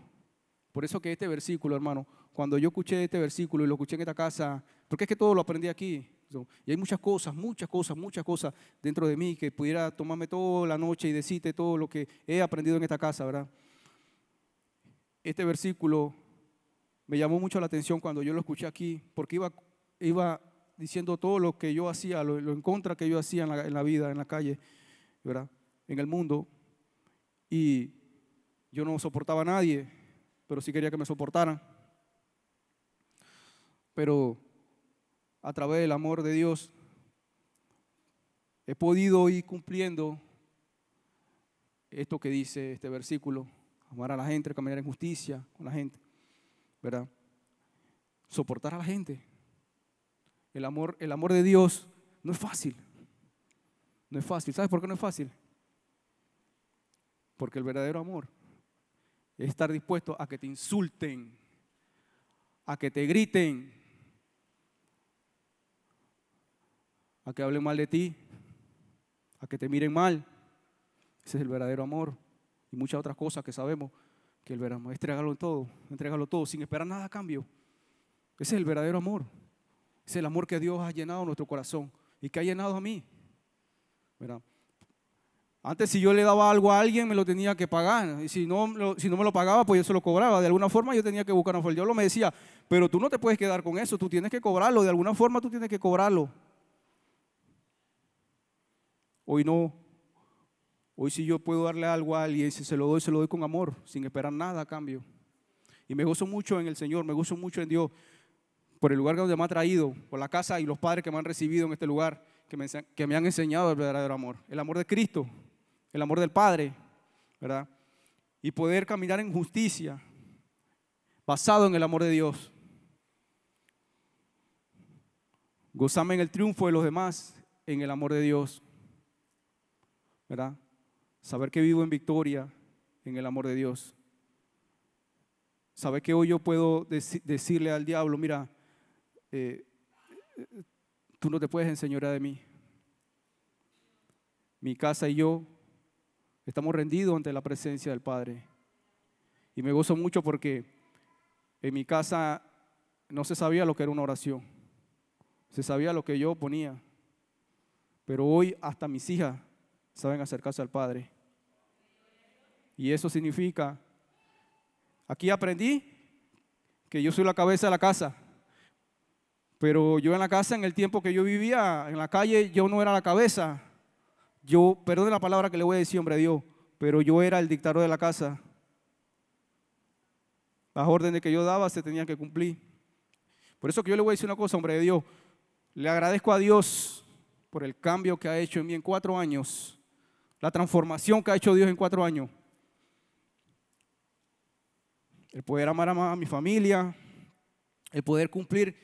Por eso que este versículo, hermano, cuando yo escuché este versículo y lo escuché en esta casa, porque es que todo lo aprendí aquí. Y hay muchas cosas, muchas cosas, muchas cosas dentro de mí que pudiera tomarme toda la noche y decirte todo lo que he aprendido en esta casa, ¿verdad? Este versículo me llamó mucho la atención cuando yo lo escuché aquí, porque iba, iba diciendo todo lo que yo hacía, lo, en contra que yo hacía en la, en la vida, en la calle, ¿verdad? En el mundo. Y yo no soportaba a nadie, pero sí quería que me soportaran. Pero a través del amor de Dios he podido ir cumpliendo esto que dice este versículo, amar a la gente, caminar en justicia con la gente, ¿verdad? Soportar a la gente. El amor, el amor de Dios no es fácil. No es fácil. ¿Sabes por qué no es fácil? Porque el verdadero amor es estar dispuesto a que te insulten, a que te griten, a que hablen mal de ti, a que te miren mal. Ese es el verdadero amor. Y muchas otras cosas que sabemos que el verdadero amor es entregarlo todo, entregarlo todo sin esperar nada a cambio. Ese es el verdadero amor. Es el amor que Dios ha llenado nuestro corazón. y que ha llenado a mí. Antes si yo le daba algo a alguien me lo tenía que pagar y si no, si no me lo pagaba pues yo se lo cobraba. De alguna forma yo tenía que buscar una forma. El diablo me decía, pero tú no te puedes quedar con eso, tú tienes que cobrarlo, de alguna forma tú tienes que cobrarlo. Hoy no. Hoy si yo puedo darle algo a alguien, si se lo doy, se lo doy con amor, sin esperar nada a cambio. Y me gozo mucho en el Señor, me gozo mucho en Dios, por el lugar donde me ha traído, por la casa y los padres que me han recibido en este lugar, que me, que me han enseñado el verdadero amor, el amor de Cristo, el amor del Padre, ¿verdad? Y poder caminar en justicia, basado en el amor de Dios. Gozame en el triunfo de los demás, en el amor de Dios. ¿verdad? Saber que vivo en victoria en el amor de Dios. Saber que hoy yo puedo decirle al diablo, mira, eh, tú no te puedes enseñar de mí. Mi casa y yo estamos rendidos ante la presencia del Padre. Y me gozo mucho porque en mi casa no se sabía lo que era una oración. Se sabía lo que yo ponía. Pero hoy hasta mis hijas saben acercarse al Padre. Y eso significa, aquí aprendí que yo soy la cabeza de la casa. Pero yo en la casa, en el tiempo que yo vivía, en la calle, yo no era la cabeza. Yo, perdón la palabra que le voy a decir, hombre Dios, pero yo era el dictador de la casa. Las órdenes que yo daba se tenían que cumplir. Por eso que yo le voy a decir una cosa, hombre de Dios. Le agradezco a Dios por el cambio que ha hecho en mí en cuatro años la transformación que ha hecho Dios en cuatro años. El poder amar a mi familia, el poder cumplir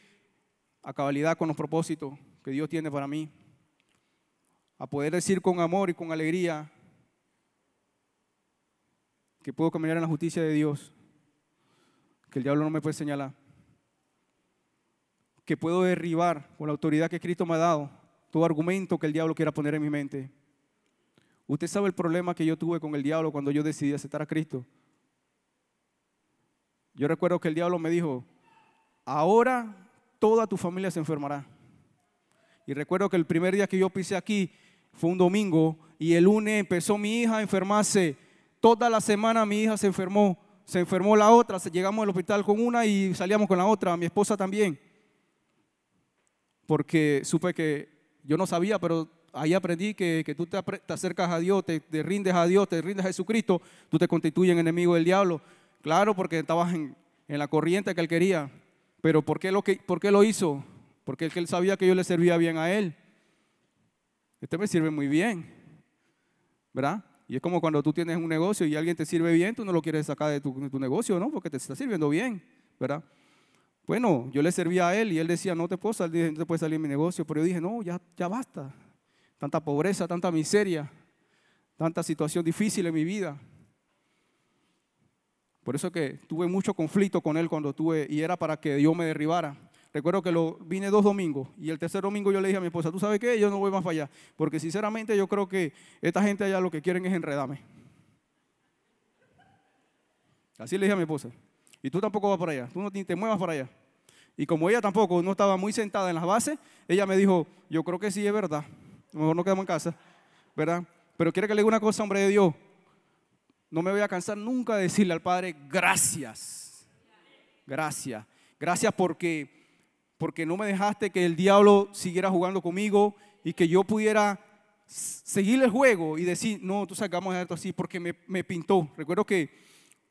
a cabalidad con los propósitos que Dios tiene para mí, a poder decir con amor y con alegría que puedo caminar en la justicia de Dios, que el diablo no me puede señalar, que puedo derribar con la autoridad que Cristo me ha dado todo argumento que el diablo quiera poner en mi mente Usted sabe el problema que yo tuve con el diablo cuando yo decidí aceptar a Cristo. Yo recuerdo que el diablo me dijo, ahora toda tu familia se enfermará. Y recuerdo que el primer día que yo pisé aquí fue un domingo y el lunes empezó mi hija a enfermarse. Toda la semana mi hija se enfermó. Se enfermó la otra, llegamos al hospital con una y salíamos con la otra, mi esposa también. Porque supe que yo no sabía, pero ahí aprendí que, que tú te, acercas a Dios, te, rindes a Dios, te rindes a Jesucristo, tú te constituyes en enemigo del diablo. Claro, porque estabas en, la corriente que él quería. Pero ¿por qué, lo que, ¿por qué lo hizo? Porque él sabía que yo le servía bien a él. Este me sirve muy bien, ¿verdad? Y es como cuando tú tienes un negocio y alguien te sirve bien, tú no lo quieres sacar de tu, negocio, ¿no? Porque te está sirviendo bien, ¿verdad? Bueno, yo le servía a él y él decía, no te puedo salir, no te puede salir mi negocio. Pero yo dije, no, ya, ya basta tanta pobreza, tanta miseria, tanta situación difícil en mi vida. Por eso que tuve mucho conflicto con él cuando tuve, y era para que Dios me derribara. Recuerdo que lo vine dos domingos y el tercer domingo yo le dije a mi esposa, ¿tú sabes qué? Yo no voy más para allá, porque sinceramente yo creo que esta gente allá lo que quieren es enredarme. Así le dije a mi esposa. Y tú tampoco vas para allá, tú no te muevas para allá. Y como ella tampoco no estaba muy sentada en las bases, ella me dijo, yo creo que sí es verdad mejor no quedamos en casa, ¿verdad? Pero quiero que le diga una cosa, hombre de Dios. No me voy a cansar nunca de decirle al Padre, gracias. Gracias. Gracias porque, porque no me dejaste que el diablo siguiera jugando conmigo y que yo pudiera seguir el juego y decir, no, tú sacamos esto así porque me, pintó. Recuerdo que,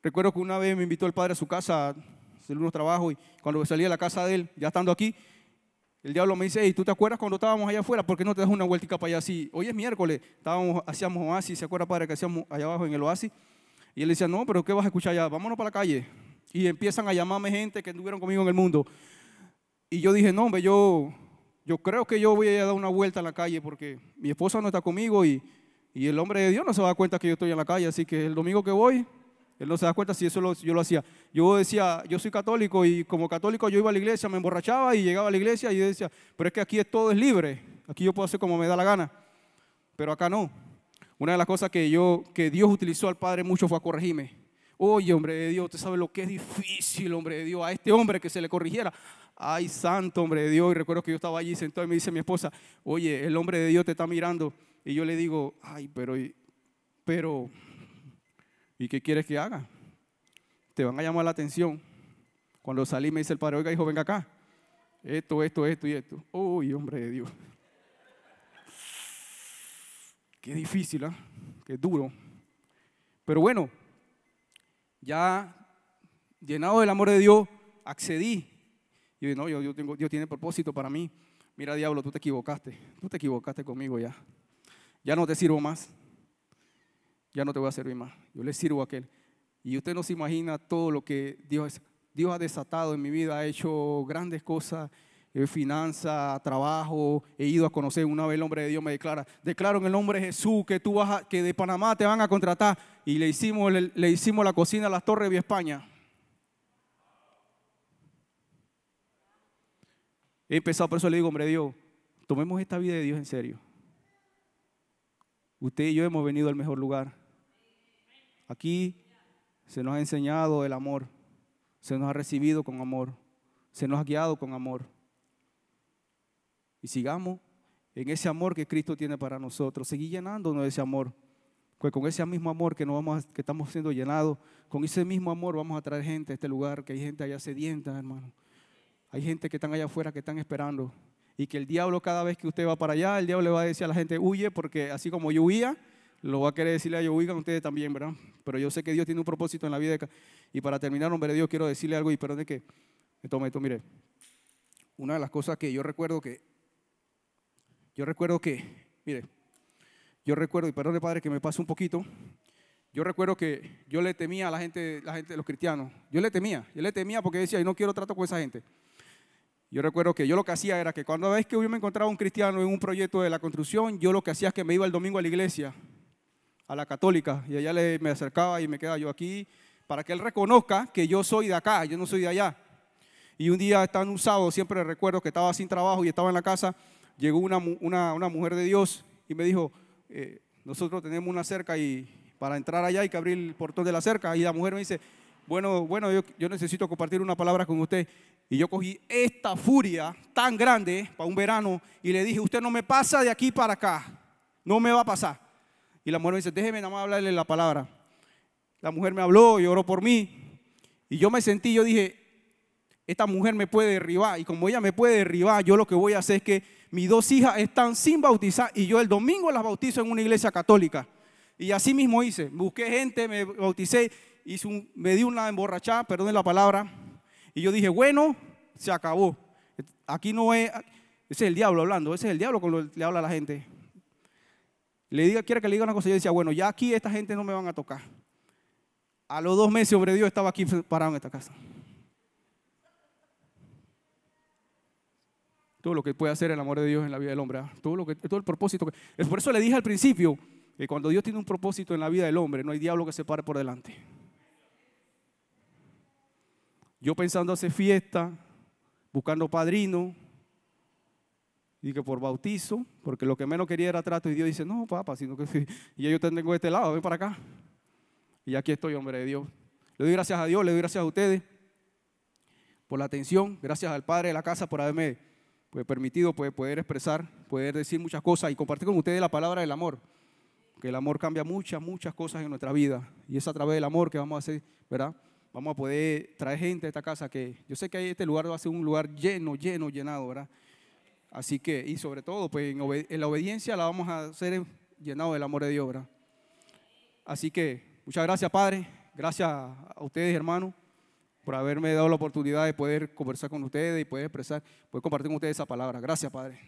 recuerdo que una vez me invitó el padre a su casa a hacer unos trabajos y cuando salí a la casa de él, ya estando aquí, el diablo me dice, ¿y ¿tú te acuerdas cuando estábamos allá afuera? ¿Por qué no te das una vueltica para allá así? Hoy es miércoles, estábamos, hacíamos oasis, ¿se acuerda, padre, que hacíamos allá abajo en el oasis? Y él decía, no, pero ¿qué vas a escuchar allá? Vámonos para la calle. Y empiezan a llamarme gente que estuvieron conmigo en el mundo. Y yo dije, no, hombre, yo, yo creo que yo voy a dar una vuelta a la calle porque mi esposa no está conmigo y, y el hombre de Dios no se va a dar cuenta que yo estoy en la calle. Así que el domingo que voy, él no se da cuenta si eso yo lo hacía. Yo decía, yo soy católico y como católico yo iba a la iglesia, me emborrachaba y llegaba a la iglesia y yo decía, pero es que aquí todo es libre, aquí yo puedo hacer como me da la gana, pero acá no. Una de las cosas que, yo, que Dios utilizó al Padre mucho fue corregirme. Oye, hombre de Dios, usted sabe lo que es difícil, hombre de Dios, a este hombre que se le corrigiera. Ay, santo hombre de Dios. Y recuerdo que yo estaba allí sentado y me dice mi esposa, oye, el hombre de Dios te está mirando. Y yo le digo, ay, pero, pero, ¿y qué quieres que haga? Te van a llamar la atención. Cuando salí me dice el padre, oiga, hijo, venga acá. Esto, esto, esto y esto. Uy, hombre de Dios. Qué difícil, ¿eh? Qué duro. Pero bueno, ya llenado del amor de Dios, accedí. Y no, yo, yo tengo, Dios tiene propósito para mí. Mira, diablo, tú te equivocaste. Tú te equivocaste conmigo ya. Ya no te sirvo más. Ya no te voy a servir más. Yo le sirvo a aquel. Y usted no se imagina todo lo que Dios, Dios ha desatado en mi vida. Ha hecho grandes cosas finanza, trabajo, he ido a conocer, una vez el hombre de Dios me declara, declaro en el nombre Jesús que tú vas que de Panamá te van a contratar y le hicimos, le, hicimos la cocina a las Torres de España. He empezado, por eso le digo, hombre de Dios, tomemos esta vida de Dios en serio. Usted y yo hemos venido al mejor lugar. Aquí se nos ha enseñado el amor, se nos ha recibido con amor, se nos ha guiado con amor y sigamos en ese amor que Cristo tiene para nosotros, seguir llenándonos de ese amor. Pues con ese mismo amor que, nos vamos que estamos siendo llenados, con ese mismo amor vamos a traer gente a este lugar, que hay gente allá sedienta, hermano. Hay gente que están allá afuera que están esperando. Y que el diablo cada vez que usted va para allá, el diablo le va a decir a la gente, huye, porque así como yo huía, lo va a querer decirle a ellos, huigan ustedes también, ¿verdad? Pero yo sé que Dios tiene un propósito en la vida. De... Y para terminar, hombre de Dios, quiero decirle algo y perdón que me tome esto, mire. Una de las cosas que yo recuerdo que yo recuerdo que, mire, yo recuerdo, y perdone padre que me pase un poquito, yo recuerdo que yo le temía a la gente, la gente los cristianos. Yo le temía, yo le temía porque decía, yo no quiero trato con esa gente. Yo recuerdo que yo lo que hacía era que cuando vez que yo me encontraba un cristiano en un proyecto de la construcción, yo lo que hacía es que me iba el domingo a la iglesia, a la católica, y allá le, me acercaba y me quedaba yo aquí, para que él reconozca que yo soy de acá, yo no soy de allá. Y un día, estaba en un sábado, siempre recuerdo que estaba sin trabajo y estaba en la casa, llegó una, una, mujer de Dios y me dijo, eh, nosotros tenemos una cerca y para entrar allá hay que abrir el portón de la cerca. Y la mujer me dice, bueno, bueno, yo, yo necesito compartir una palabra con usted. Y yo cogí esta furia tan grande para un verano y le dije, usted no me pasa de aquí para acá, no me va a pasar. Y la mujer me dice, déjeme nada más hablarle la palabra. La mujer me habló y oró por mí. Y yo me sentí, yo dije, esta mujer me puede derribar. Y como ella me puede derribar, yo lo que voy a hacer es que mis dos hijas están sin bautizar y yo el domingo las bautizo en una iglesia católica. Y así mismo hice, busqué gente, me bauticé, me di una emborrachada, perdón la palabra, y yo dije, bueno, se acabó. Aquí no es, ese es el diablo hablando, ese es el diablo cuando le habla a la gente. Le diga, quiere que le diga una cosa, yo decía, bueno, ya aquí esta gente no me van a tocar. A los dos meses, hombre Dios, estaba aquí parado en esta casa. Todo lo que puede hacer el amor de Dios en la vida del hombre, ¿ah? todo, lo que, todo el propósito. Que, por eso le dije al principio que cuando Dios tiene un propósito en la vida del hombre, no hay diablo que se pare por delante. Yo pensando hacer fiesta, buscando padrino, y que por bautizo, porque lo que menos quería era trato, y Dios dice, no, papá, sino que y yo te tengo de este lado, ven para acá. Y aquí estoy, hombre de Dios. Le doy gracias a Dios, le doy gracias a ustedes por la atención, gracias al Padre de la casa por haberme pues, permitido pues, poder expresar, poder decir muchas cosas y compartir con ustedes la palabra del amor. Que el amor cambia muchas, muchas cosas en nuestra vida. Y es a través del amor que vamos a hacer, ¿verdad? Vamos a poder traer gente a esta casa que yo sé que este lugar va a ser un lugar lleno, lleno, llenado, ¿verdad? Así que, y sobre todo, pues en, la obediencia la vamos a hacer llenado del amor de Dios, ¿verdad? Así que, muchas gracias, Padre. Gracias a ustedes, hermanos por haberme dado la oportunidad de poder conversar con ustedes y poder expresar, poder compartir con ustedes esa palabra. Gracias, Padre.